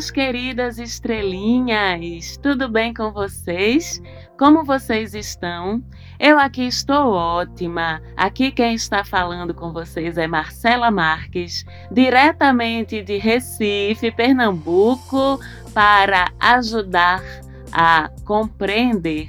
Minhas queridas estrelinhas, tudo bem com vocês? Como vocês estão? Eu aqui estou ótima. Aqui quem está falando com vocês é Marcela Marques, diretamente de Recife, Pernambuco, para ajudar a compreender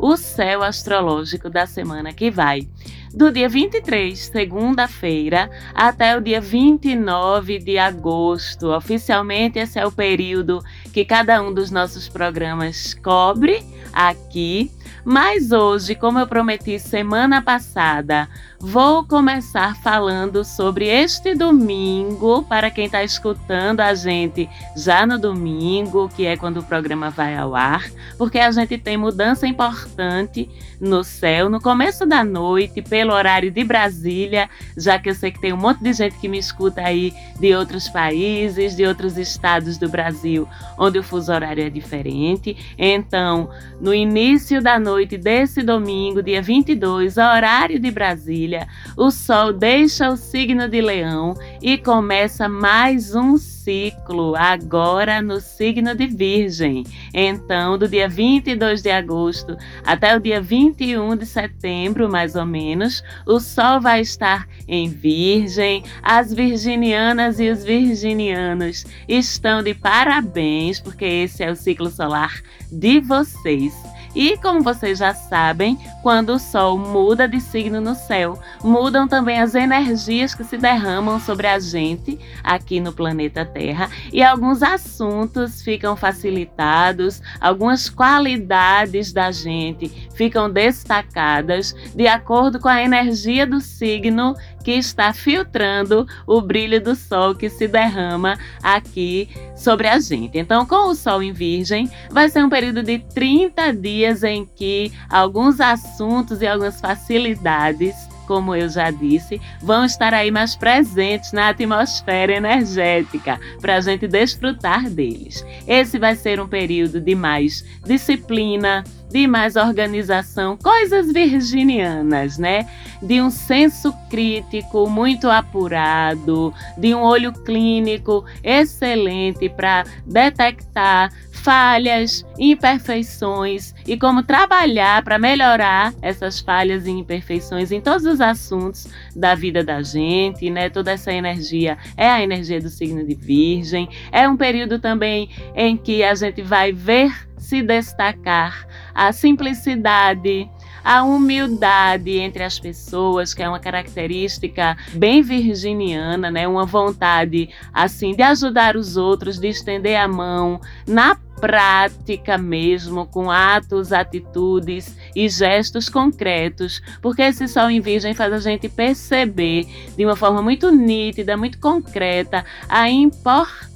o céu astrológico da semana que vai do dia 23, segunda-feira, até o dia 29 de agosto. Oficialmente, esse é o período que cada um dos nossos programas cobre aqui. Mas hoje, como eu prometi semana passada, vou começar falando sobre este domingo, para quem está escutando a gente já no domingo, que é quando o programa vai ao ar, porque a gente tem mudança importante no céu no começo da noite, pelo horário de Brasília, já que eu sei que tem um monte de gente que me escuta aí de outros países, de outros estados do Brasil, onde o fuso horário é diferente. Então, no início da noite desse domingo, dia 22, horário de Brasília, o Sol deixa o signo de Leão e começa mais um ciclo, agora no signo de Virgem. Então, do dia 22 de agosto até o dia 21 de setembro, mais ou menos, o Sol vai estar em Virgem. As virginianas e os virginianos estão de parabéns, porque esse é o ciclo solar de vocês. E como vocês já sabem, quando o Sol muda de signo no céu, mudam também as energias que se derramam sobre a gente aqui no planeta Terra. E alguns assuntos ficam facilitados, algumas qualidades da gente ficam destacadas de acordo com a energia do signo que está filtrando o brilho do sol que se derrama aqui sobre a gente. Então, com o sol em Virgem, vai ser um período de 30 dias em que alguns assuntos e algumas facilidades como eu já disse, vão estar aí mais presentes na atmosfera energética para a gente desfrutar deles. Esse vai ser um período de mais disciplina, de mais organização, coisas virginianas, né? De um senso crítico muito apurado, de um olho clínico excelente para detectar falhas, imperfeições e como trabalhar para melhorar essas falhas e imperfeições em todos os assuntos da vida da gente, né? Toda essa energia é a energia do signo de Virgem. É um período também em que a gente vai ver se destacar a simplicidade, a humildade entre as pessoas, que é uma característica bem virginiana, né? Uma vontade assim de ajudar os outros, de estender a mão na prática mesmo, com atos, atitudes e gestos concretos, porque esse sol em virgem faz a gente perceber de uma forma muito nítida, muito concreta, a importância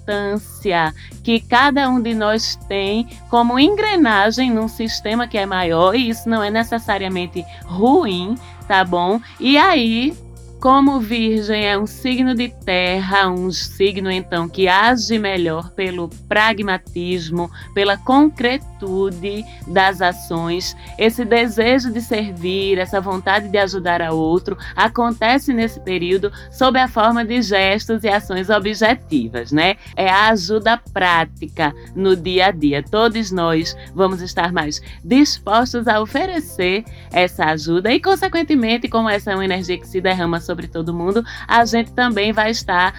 que cada um de nós tem como engrenagem num sistema que é maior, e isso não é necessariamente ruim, tá bom? E aí como Virgem é um signo de terra, um signo então que age melhor pelo pragmatismo, pela concretude das ações, esse desejo de servir, essa vontade de ajudar a outro, acontece nesse período sob a forma de gestos e ações objetivas, né? É a ajuda prática no dia a dia. Todos nós vamos estar mais dispostos a oferecer essa ajuda e, consequentemente, como essa é uma energia que se derrama sobre sobre todo mundo, a gente também vai estar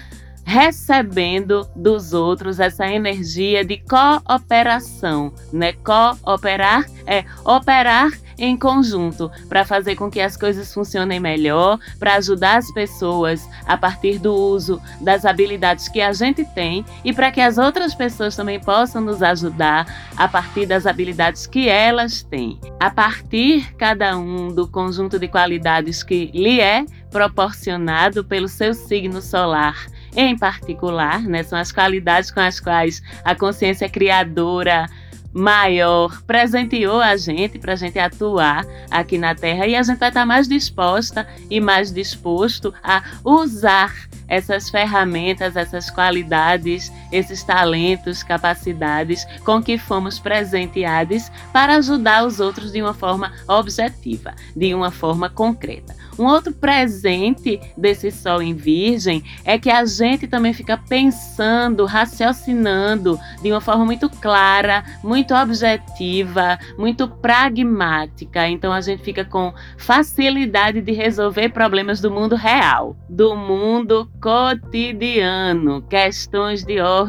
recebendo dos outros essa energia de cooperação, né? Cooperar é operar em conjunto para fazer com que as coisas funcionem melhor, para ajudar as pessoas a partir do uso das habilidades que a gente tem e para que as outras pessoas também possam nos ajudar a partir das habilidades que elas têm. A partir cada um do conjunto de qualidades que lhe é proporcionado pelo seu signo solar em particular, né? São as qualidades com as quais a consciência criadora maior presenteou a gente para a gente atuar aqui na Terra e a gente vai estar mais disposta e mais disposto a usar essas ferramentas, essas qualidades esses talentos, capacidades com que fomos presenteados para ajudar os outros de uma forma objetiva, de uma forma concreta. Um outro presente desse Sol em Virgem é que a gente também fica pensando, raciocinando de uma forma muito clara, muito objetiva, muito pragmática. Então a gente fica com facilidade de resolver problemas do mundo real, do mundo cotidiano, questões de ordem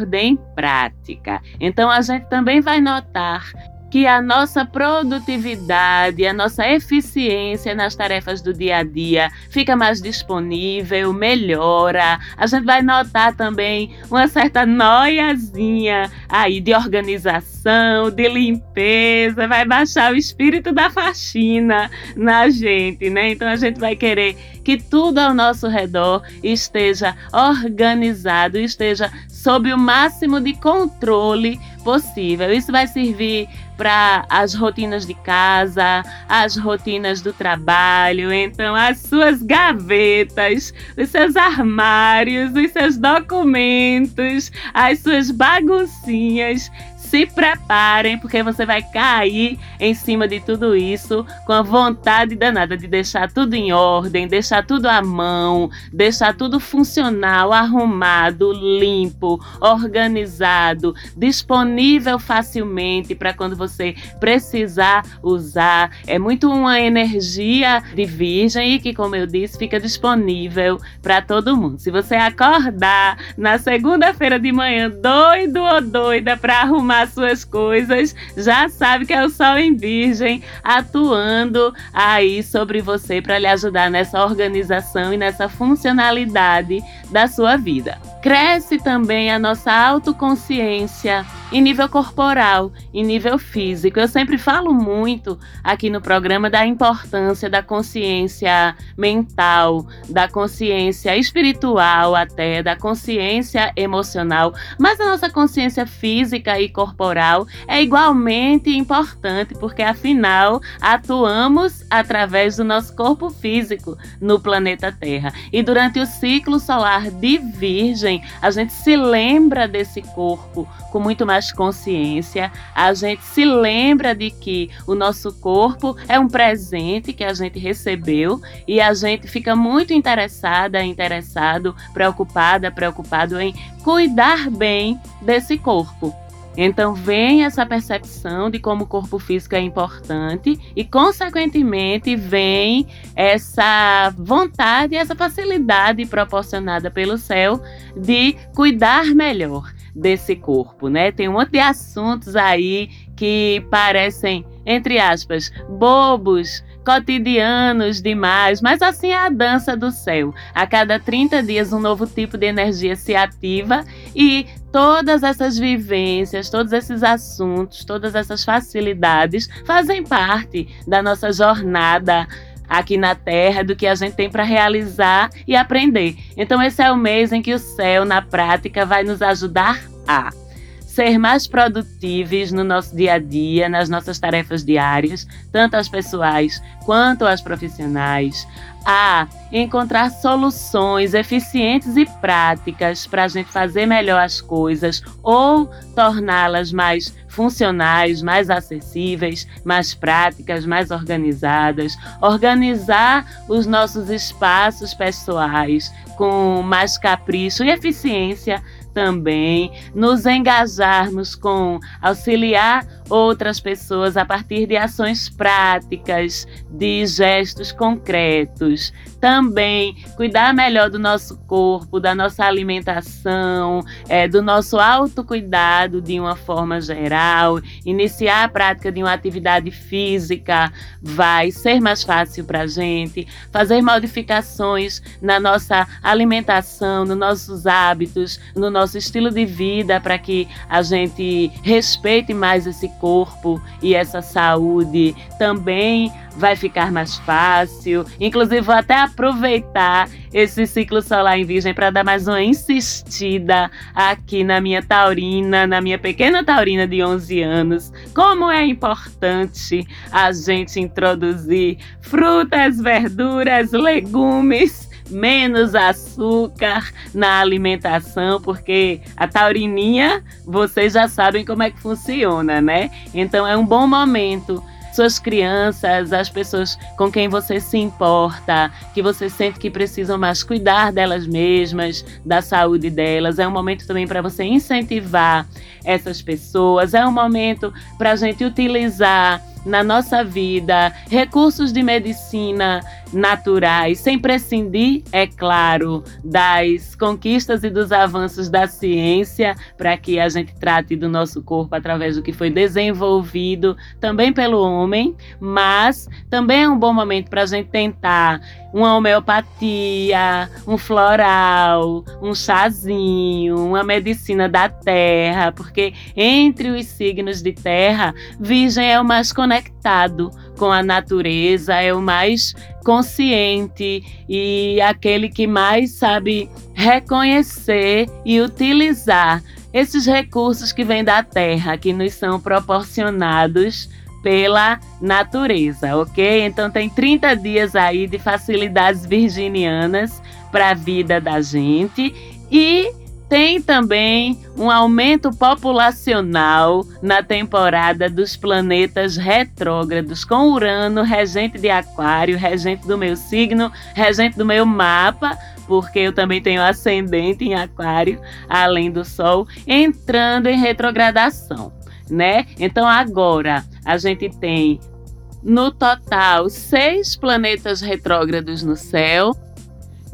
prática. Então a gente também vai notar que a nossa produtividade, a nossa eficiência nas tarefas do dia a dia fica mais disponível, melhora. A gente vai notar também uma certa noiazinha aí de organização, de limpeza, vai baixar o espírito da faxina na gente, né? Então a gente vai querer que tudo ao nosso redor esteja organizado, esteja sob o máximo de controle possível. Isso vai servir para as rotinas de casa, as rotinas do trabalho, então as suas gavetas, os seus armários, os seus documentos, as suas baguncinhas se preparem, porque você vai cair em cima de tudo isso com a vontade danada de deixar tudo em ordem, deixar tudo à mão, deixar tudo funcional, arrumado, limpo, organizado, disponível facilmente para quando você precisar usar. É muito uma energia de virgem e que, como eu disse, fica disponível para todo mundo. Se você acordar na segunda-feira de manhã doido ou doida para arrumar as suas coisas, já sabe que é o Sol em Virgem atuando aí sobre você para lhe ajudar nessa organização e nessa funcionalidade da sua vida. Cresce também a nossa autoconsciência em nível corporal, em nível físico. Eu sempre falo muito aqui no programa da importância da consciência mental, da consciência espiritual até, da consciência emocional, mas a nossa consciência física e corporal é igualmente importante, porque afinal atuamos através do nosso corpo físico no planeta Terra. E durante o ciclo solar de Virgem, a gente se lembra desse corpo com muito mais consciência, a gente se lembra de que o nosso corpo é um presente que a gente recebeu e a gente fica muito interessada, interessado, preocupada, preocupado em cuidar bem desse corpo. Então vem essa percepção de como o corpo físico é importante e, consequentemente, vem essa vontade, essa facilidade proporcionada pelo céu de cuidar melhor desse corpo, né? Tem um monte de assuntos aí que parecem, entre aspas, bobos, cotidianos demais, mas assim é a dança do céu. A cada 30 dias um novo tipo de energia se ativa e todas essas vivências, todos esses assuntos, todas essas facilidades fazem parte da nossa jornada aqui na Terra, do que a gente tem para realizar e aprender. Então, esse é o mês em que o céu, na prática, vai nos ajudar a ser mais produtivos no nosso dia a dia, nas nossas tarefas diárias, tanto as pessoais quanto as profissionais, a encontrar soluções eficientes e práticas para a gente fazer melhor as coisas ou torná-las mais funcionais, mais acessíveis, mais práticas, mais organizadas, organizar os nossos espaços pessoais com mais capricho e eficiência também. Nos engajarmos com auxiliar outras pessoas a partir de ações práticas, de gestos concretos. Também cuidar melhor do nosso corpo, da nossa alimentação, é, do nosso autocuidado de uma forma geral. Iniciar a prática de uma atividade física vai ser mais fácil para a gente. Fazer modificações na nossa alimentação, nos nossos hábitos, no nosso estilo de vida, para que a gente respeite mais esse corpo e essa saúde também vai ficar mais fácil. Inclusive, vou até aproveitar esse ciclo solar em Virgem para dar mais uma insistida aqui na minha taurina, na minha pequena taurina de 11 anos. Como é importante a gente introduzir frutas, verduras, legumes menos açúcar na alimentação, porque a taurininha, vocês já sabem como é que funciona, né? Então é um bom momento suas crianças, as pessoas com quem você se importa, que você sente que precisam mais cuidar delas mesmas, da saúde delas. É um momento também para você incentivar essas pessoas, é um momento para a gente utilizar na nossa vida, recursos de medicina naturais, sem prescindir, é claro, das conquistas e dos avanços da ciência, para que a gente trate do nosso corpo através do que foi desenvolvido também pelo homem, mas também é um bom momento para a gente tentar uma homeopatia, um floral, um chazinho, uma medicina da terra, porque entre os signos de terra, Virgem é o mais conectado com a natureza, é o mais consciente e aquele que mais sabe reconhecer e utilizar esses recursos que vêm da terra, que nos são proporcionados pela natureza, ok? Então tem 30 dias aí de facilidades virginianas para a vida da gente e tem também um aumento populacional na temporada dos planetas retrógrados, com Urano, regente de Aquário, regente do meu signo, regente do meu mapa, porque eu também tenho ascendente em Aquário, além do Sol, entrando em retrogradação né? Então agora a gente tem no total seis planetas retrógrados no céu.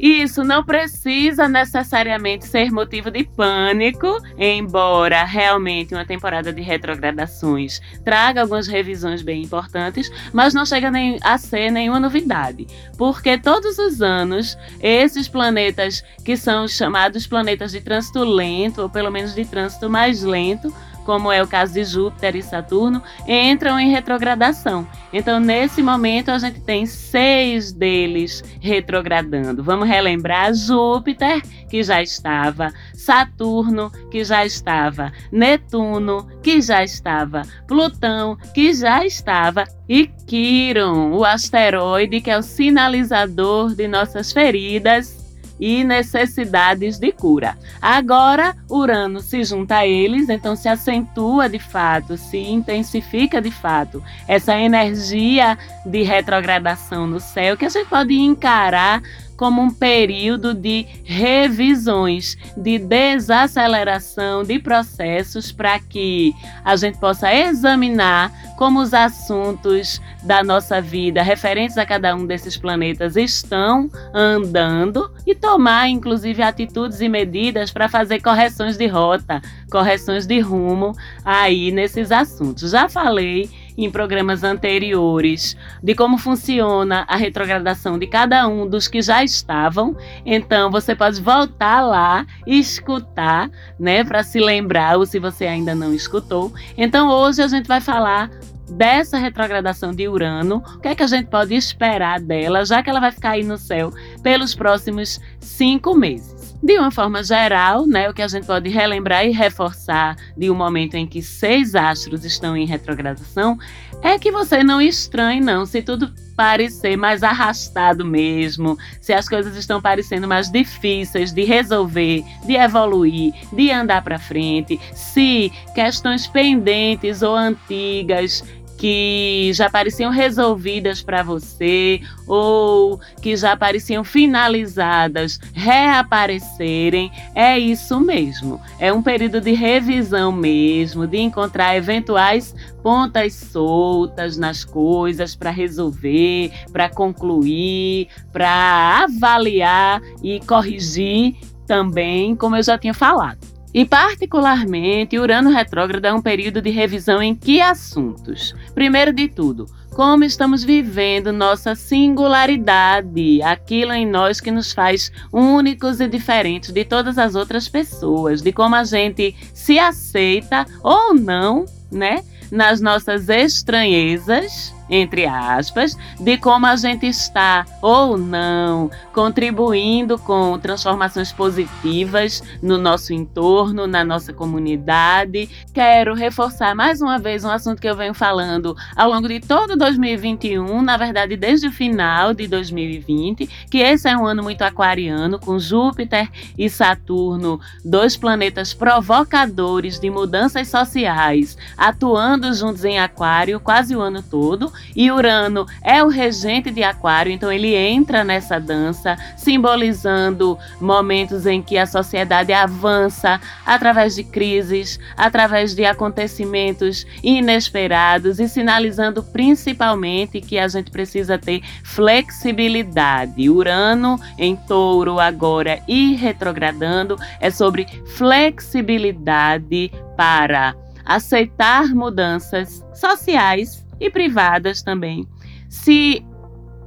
E isso não precisa necessariamente ser motivo de pânico, embora realmente uma temporada de retrogradações traga algumas revisões bem importantes, mas não chega nem a ser nenhuma novidade, porque todos os anos esses planetas que são chamados planetas de trânsito lento, ou pelo menos de trânsito mais lento, como é o caso de Júpiter e Saturno, entram em retrogradação. Então, nesse momento, a gente tem seis deles retrogradando. Vamos relembrar Júpiter, que já estava, Saturno, que já estava, Netuno, que já estava, Plutão, que já estava, e Quiron, o asteroide que é o sinalizador de nossas feridas e necessidades de cura. Agora, Urano se junta a eles, então se acentua de fato, se intensifica de fato essa energia de retrogradação no céu que a gente pode encarar como um período de revisões, de desaceleração de processos para que a gente possa examinar como os assuntos da nossa vida referentes a cada um desses planetas estão andando e tomar, inclusive, atitudes e medidas para fazer correções de rota, correções de rumo aí nesses assuntos. Já falei em programas anteriores de como funciona a retrogradação de cada um dos que já estavam. Então você pode voltar lá e escutar, né, para se lembrar ou se você ainda não escutou. Então hoje a gente vai falar dessa retrogradação de Urano, o que é que a gente pode esperar dela, já que ela vai ficar aí no céu pelos próximos cinco meses. De uma forma geral, né, o que a gente pode relembrar e reforçar de um momento em que seis astros estão em retrogradação é que você não estranhe, não, se tudo parecer mais arrastado mesmo, se as coisas estão parecendo mais difíceis de resolver, de evoluir, de andar para frente, se questões pendentes ou antigas que já pareciam resolvidas para você ou que já pareciam finalizadas reaparecerem, é isso mesmo. É um período de revisão mesmo, de encontrar eventuais pontas soltas nas coisas para resolver, para concluir, para avaliar e corrigir também, como eu já tinha falado. E, particularmente, Urano retrógrado é um período de revisão em que assuntos? Primeiro de tudo, como estamos vivendo nossa singularidade, aquilo em nós que nos faz únicos e diferentes de todas as outras pessoas, de como a gente se aceita ou não, né? Nas nossas estranhezas entre aspas, de como a gente está ou não contribuindo com transformações positivas no nosso entorno, na nossa comunidade. Quero reforçar mais uma vez um assunto que eu venho falando ao longo de todo 2021, na verdade desde o final de 2020, que esse é um ano muito aquariano, com Júpiter e Saturno, dois planetas provocadores de mudanças sociais, atuando juntos em Aquário quase o ano todo, e Urano é o regente de Aquário, então ele entra nessa dança, simbolizando momentos em que a sociedade avança através de crises, através de acontecimentos inesperados e sinalizando principalmente que a gente precisa ter flexibilidade. Urano em Touro agora e retrogradando é sobre flexibilidade para aceitar mudanças sociais e privadas também, se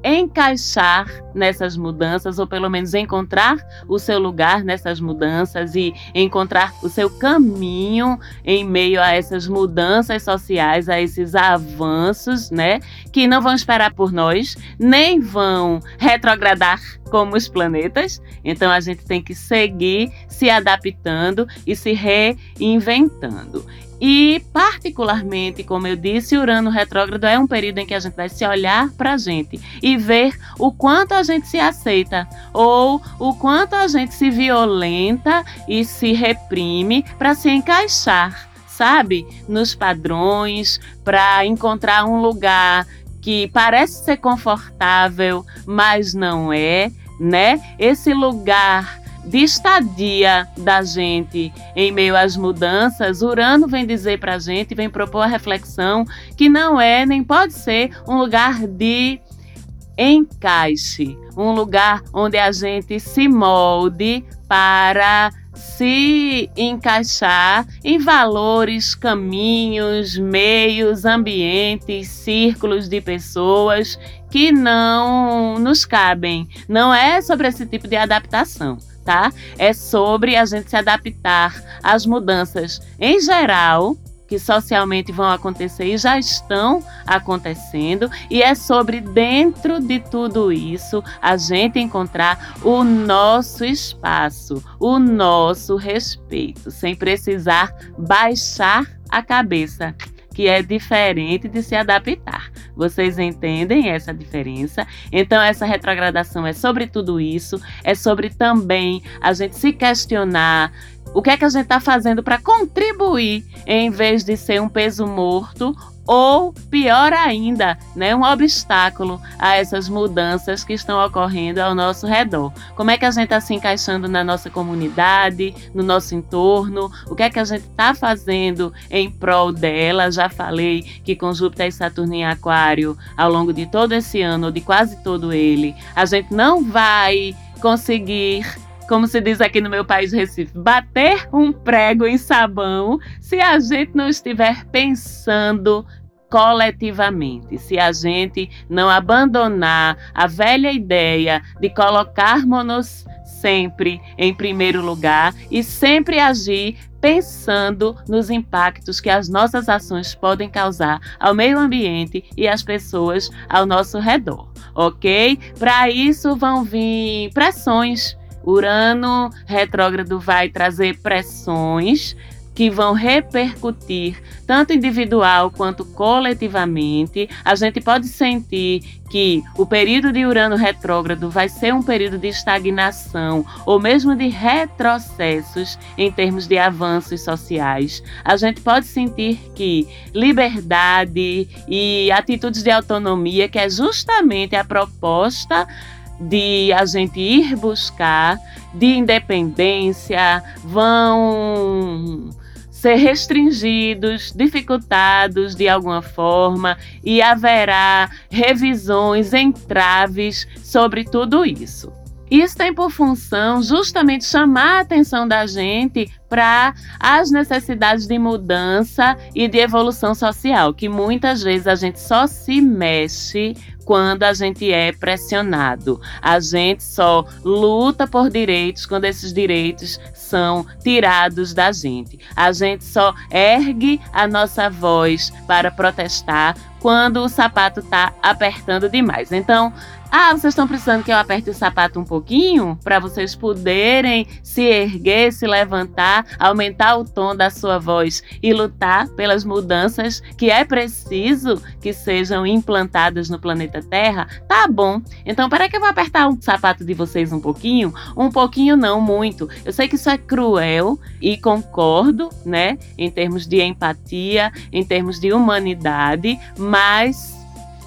encaixar nessas mudanças, ou pelo menos encontrar o seu lugar nessas mudanças e encontrar o seu caminho em meio a essas mudanças sociais, a esses avanços, né? Que não vão esperar por nós, nem vão retrogradar como os planetas. Então a gente tem que seguir se adaptando e se reinventando. E, particularmente, como eu disse, Urano retrógrado é um período em que a gente vai se olhar para a gente e ver o quanto a gente se aceita ou o quanto a gente se violenta e se reprime para se encaixar, sabe? Nos padrões, para encontrar um lugar que parece ser confortável, mas não é, né? Esse lugar de estadia da gente em meio às mudanças, Urano vem dizer para a gente, vem propor a reflexão que não é nem pode ser um lugar de encaixe, um lugar onde a gente se molde para se encaixar em valores, caminhos, meios, ambientes, círculos de pessoas que não nos cabem. Não é sobre esse tipo de adaptação tá? É sobre a gente se adaptar às mudanças em geral que socialmente vão acontecer e já estão acontecendo, e é sobre dentro de tudo isso a gente encontrar o nosso espaço, o nosso respeito, sem precisar baixar a cabeça que é diferente de se adaptar. Vocês entendem essa diferença? Então, essa retrogradação é sobre tudo isso, é sobre também a gente se questionar o que é que a gente está fazendo para contribuir em vez de ser um peso morto ou pior ainda, né, um obstáculo a essas mudanças que estão ocorrendo ao nosso redor. Como é que a gente está se encaixando na nossa comunidade, no nosso entorno? O que é que a gente está fazendo em prol dela? Já falei que com Júpiter e Saturno em Aquário, ao longo de todo esse ano, ou de quase todo ele, a gente não vai conseguir como se diz aqui no meu país Recife, bater um prego em sabão se a gente não estiver pensando coletivamente. Se a gente não abandonar a velha ideia de colocarmos-nos sempre em primeiro lugar e sempre agir pensando nos impactos que as nossas ações podem causar ao meio ambiente e às pessoas ao nosso redor, ok? Para isso vão vir pressões Urano retrógrado vai trazer pressões que vão repercutir tanto individual quanto coletivamente. A gente pode sentir que o período de Urano retrógrado vai ser um período de estagnação ou mesmo de retrocessos em termos de avanços sociais. A gente pode sentir que liberdade e atitudes de autonomia, que é justamente a proposta de a gente ir buscar, de independência, vão ser restringidos, dificultados de alguma forma e haverá revisões, entraves sobre tudo isso. Isso tem por função justamente chamar a atenção da gente para as necessidades de mudança e de evolução social, que muitas vezes a gente só se mexe quando a gente é pressionado. A gente só luta por direitos quando esses direitos são tirados da gente. A gente só ergue a nossa voz para protestar quando o sapato está apertando demais. Então, ah, vocês estão precisando que eu aperte o sapato um pouquinho para vocês poderem se erguer, se levantar, aumentar o tom da sua voz e lutar pelas mudanças que é preciso que sejam implantadas no planeta Terra? Tá bom. Então, para que eu vou apertar o sapato de vocês um pouquinho? Um pouquinho não, muito. Eu sei que isso é cruel e concordo, né, em termos de empatia, em termos de humanidade, mas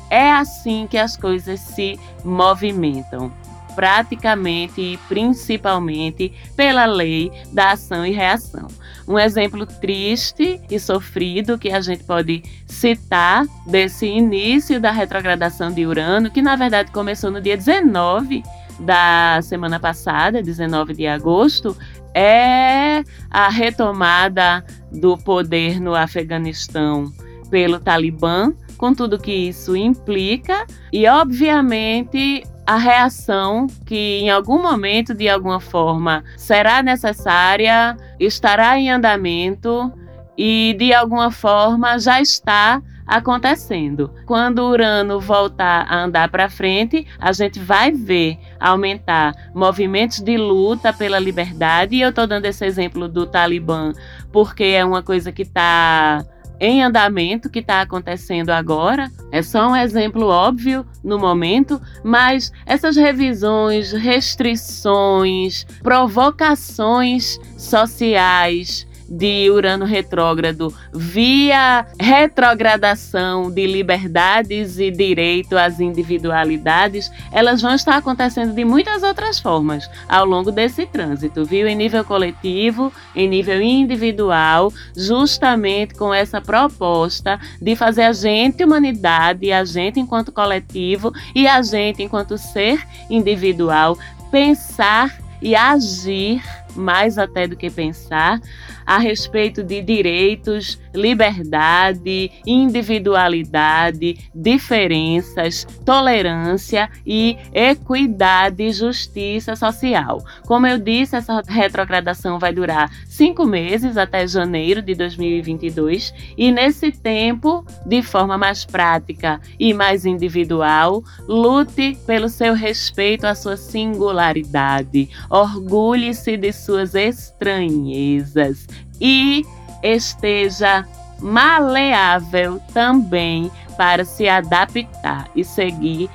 é assim que as coisas se movimentam, praticamente e principalmente pela lei da ação e reação. Um exemplo triste e sofrido que a gente pode citar desse início da retrogradação de Urano, que na verdade começou no dia 19 da semana passada, 19 de agosto, é a retomada do poder no Afeganistão pelo Talibã com tudo que isso implica e, obviamente, a reação que em algum momento, de alguma forma, será necessária, estará em andamento e de alguma forma já está acontecendo. Quando o Urano voltar a andar para frente, a gente vai ver aumentar movimentos de luta pela liberdade. E eu estou dando esse exemplo do Talibã porque é uma coisa que está em andamento que está acontecendo agora. É só um exemplo óbvio no momento, mas essas revisões, restrições, provocações sociais de Urano retrógrado via retrogradação de liberdades e direito às individualidades, elas vão estar acontecendo de muitas outras formas ao longo desse trânsito, viu? Em nível coletivo, em nível individual, justamente com essa proposta de fazer a gente, humanidade, a gente enquanto coletivo e a gente enquanto ser individual pensar e agir mais até do que pensar a respeito de direitos, liberdade, individualidade, diferenças, tolerância e equidade e justiça social. Como eu disse, essa retrogradação vai durar cinco meses até janeiro de 2022 e nesse tempo, de forma mais prática e mais individual, lute pelo seu respeito à sua singularidade, orgulhe-se de suas estranhezas, e esteja maleável também para se adaptar e seguir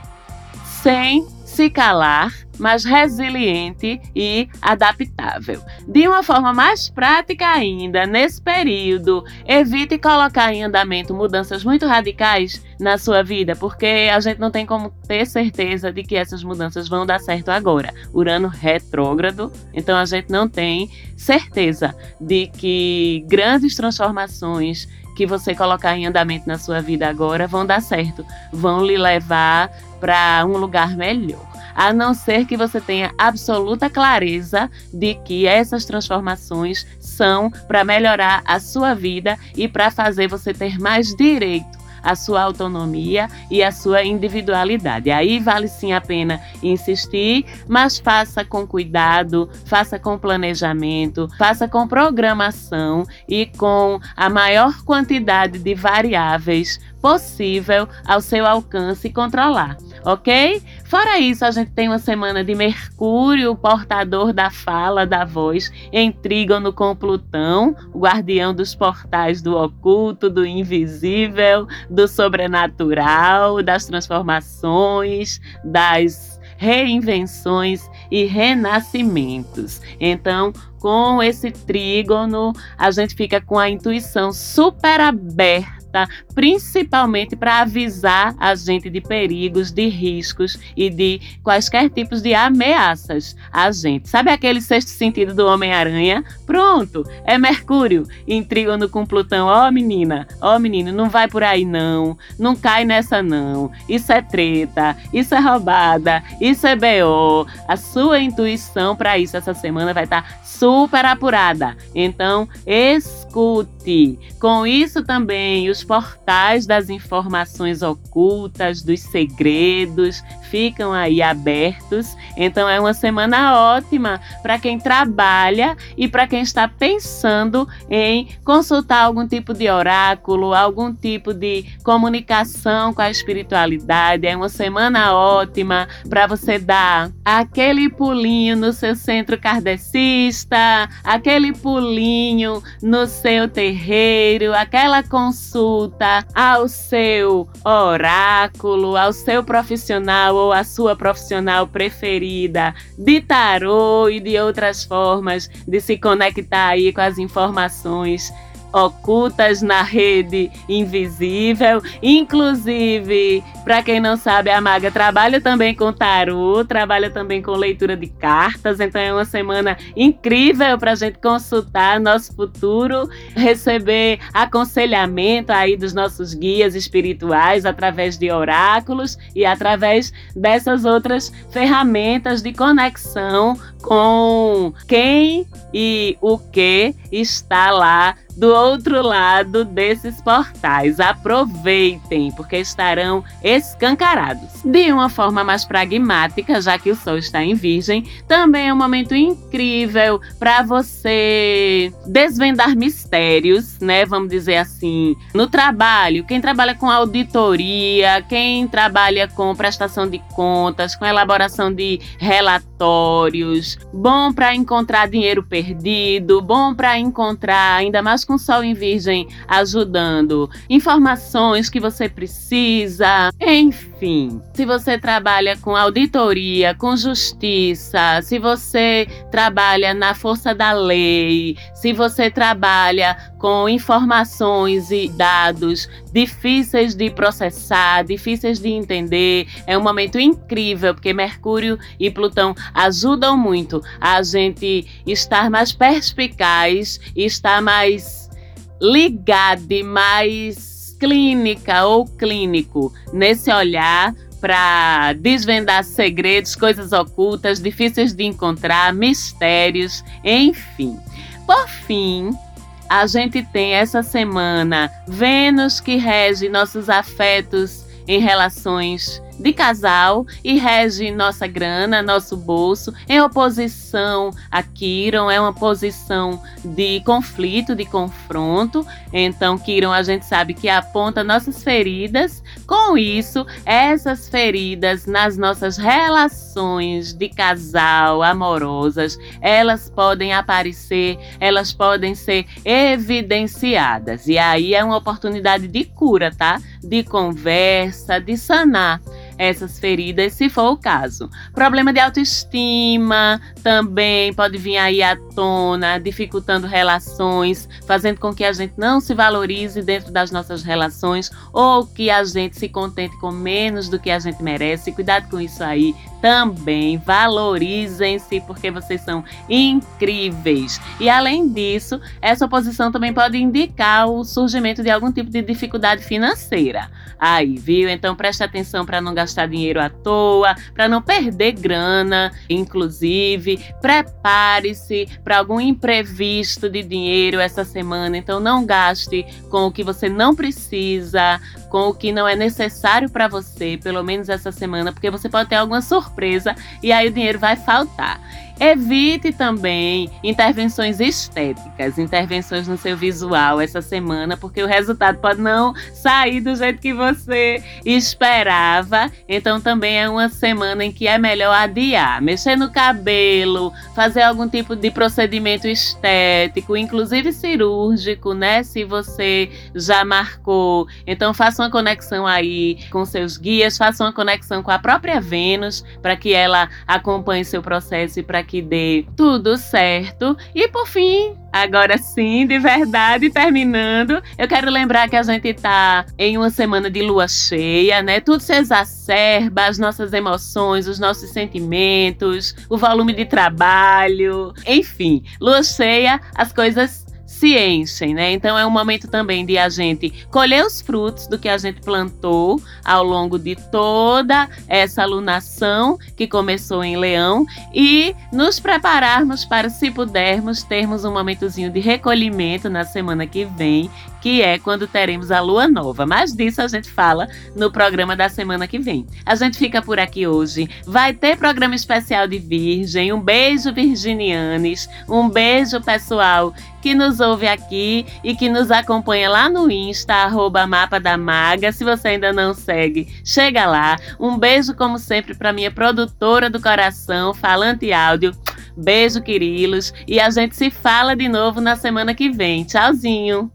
sem se calar mais resiliente e adaptável. De uma forma mais prática ainda, nesse período, evite colocar em andamento mudanças muito radicais na sua vida, porque a gente não tem como ter certeza de que essas mudanças vão dar certo agora. Urano retrógrado, então a gente não tem certeza de que grandes transformações que você colocar em andamento na sua vida agora vão dar certo, vão lhe levar para um lugar melhor a não ser que você tenha absoluta clareza de que essas transformações são para melhorar a sua vida e para fazer você ter mais direito à sua autonomia e à sua individualidade. Aí vale sim a pena insistir, mas faça com cuidado, faça com planejamento, faça com programação e com a maior quantidade de variáveis possível ao seu alcance controlar ok? Fora isso, a gente tem uma semana de Mercúrio, portador da fala, da voz, em trígono com Plutão, guardião dos portais do oculto, do invisível, do sobrenatural, das transformações, das reinvenções e renascimentos. Então, com esse trígono, a gente fica com a intuição super aberta alerta, principalmente para avisar a gente de perigos, de riscos e de quaisquer tipos de ameaças a gente. Sabe aquele sexto sentido do Homem-Aranha? Pronto, é Mercúrio em trígono com Plutão. Ó, oh, menina, ó, oh, menino, não vai por aí não, não cai nessa não. Isso é treta, isso é roubada, isso é BO. A sua intuição para isso essa semana vai estar tá super apurada. Então, escute. Com isso também, os portais das informações ocultas, dos segredos, ficam aí abertos. Então, é uma semana ótima para quem trabalha e para quem está pensando em consultar algum tipo de oráculo, algum tipo de comunicação com a espiritualidade. É uma semana ótima para você dar aquele pulinho no seu centro kardecista aquele pulinho no seu terreiro, aquela consulta ao seu oráculo, ao seu profissional ou à sua profissional preferida de tarô e de outras formas de se conectar aí com as informações ocultas na rede invisível. Inclusive, para quem não sabe, a Maga trabalha também com tarô, trabalha também com leitura de cartas. Então é uma semana incrível para a gente consultar nosso futuro, receber aconselhamento aí dos nossos guias espirituais através de oráculos e através dessas outras ferramentas de conexão com quem e o que está lá do outro lado desses portais. Aproveitem, porque estarão escancarados. De uma forma mais pragmática, já que o Sol está em Virgem, também é um momento incrível para você desvendar mistérios, né? Vamos dizer assim, no trabalho. Quem trabalha com auditoria, quem trabalha com prestação de contas, com elaboração de relatórios, bom para encontrar dinheiro perdido, bom para encontrar ainda mais com Sol em Virgem ajudando, informações que você precisa, enfim. Se você trabalha com auditoria, com justiça, se você trabalha na força da lei, se você trabalha com informações e dados difíceis de processar, difíceis de entender, é um momento incrível porque Mercúrio e Plutão ajudam muito a gente estar mais perspicaz, estar mais ligado, mais clínica ou clínico nesse olhar para desvendar segredos, coisas ocultas, difíceis de encontrar, mistérios, enfim. Por fim, a gente tem essa semana Vênus que rege nossos afetos em relações de casal e rege nossa grana, nosso bolso, em oposição a Kiron, é uma posição de conflito, de confronto. Então, Kiron, a gente sabe que aponta nossas feridas. Com isso, essas feridas nas nossas relações de casal, amorosas, elas podem aparecer, elas podem ser evidenciadas. E aí é uma oportunidade de cura, tá? De conversa, de sanar essas feridas, se for o caso. Problema de autoestima também pode vir aí à tona, dificultando relações, fazendo com que a gente não se valorize dentro das nossas relações ou que a gente se contente com menos do que a gente merece. Cuidado com isso aí também. Valorizem-se porque vocês são incríveis. E além disso, essa oposição também pode indicar o surgimento de algum tipo de dificuldade financeira. Aí, viu? Então preste atenção para não gastar dinheiro à toa, para não perder grana, inclusive, prepare-se para algum imprevisto de dinheiro essa semana. Então não gaste com o que você não precisa, com o que não é necessário para você, pelo menos essa semana, porque você pode ter alguma surpresa e aí o dinheiro vai faltar. Evite também intervenções estéticas, intervenções no seu visual essa semana, porque o resultado pode não sair do jeito que você esperava. Então também é uma semana em que é melhor adiar, mexer no cabelo, fazer algum tipo de procedimento estético, inclusive cirúrgico, né? Se você já marcou. Então faça uma conexão aí com seus guias, faça uma conexão com a própria Vênus para que ela acompanhe seu processo e para que dê tudo certo. E por fim, Agora sim, de verdade, terminando, eu quero lembrar que a gente tá em uma semana de lua cheia, né? Tudo se exacerba, as nossas emoções, os nossos sentimentos, o volume de trabalho, enfim, lua cheia, as coisas se enchem, né? Então é um momento também de a gente colher os frutos do que a gente plantou ao longo de toda essa alunação que começou em Leão e nos prepararmos para, se pudermos, termos um momentozinho de recolhimento na semana que vem, que é quando teremos a lua nova. Mas disso a gente fala no programa da semana que vem. A gente fica por aqui hoje. Vai ter programa especial de Virgem. Um beijo, Virginianes. Um beijo, pessoal que nos ouve aqui e que nos acompanha lá no Insta, arroba Mapa da Maga. Se você ainda não segue, chega lá. Um beijo, como sempre, para minha produtora do coração, Falante Áudio. Beijo, Quirilos. E a gente se fala de novo na semana que vem. Tchauzinho!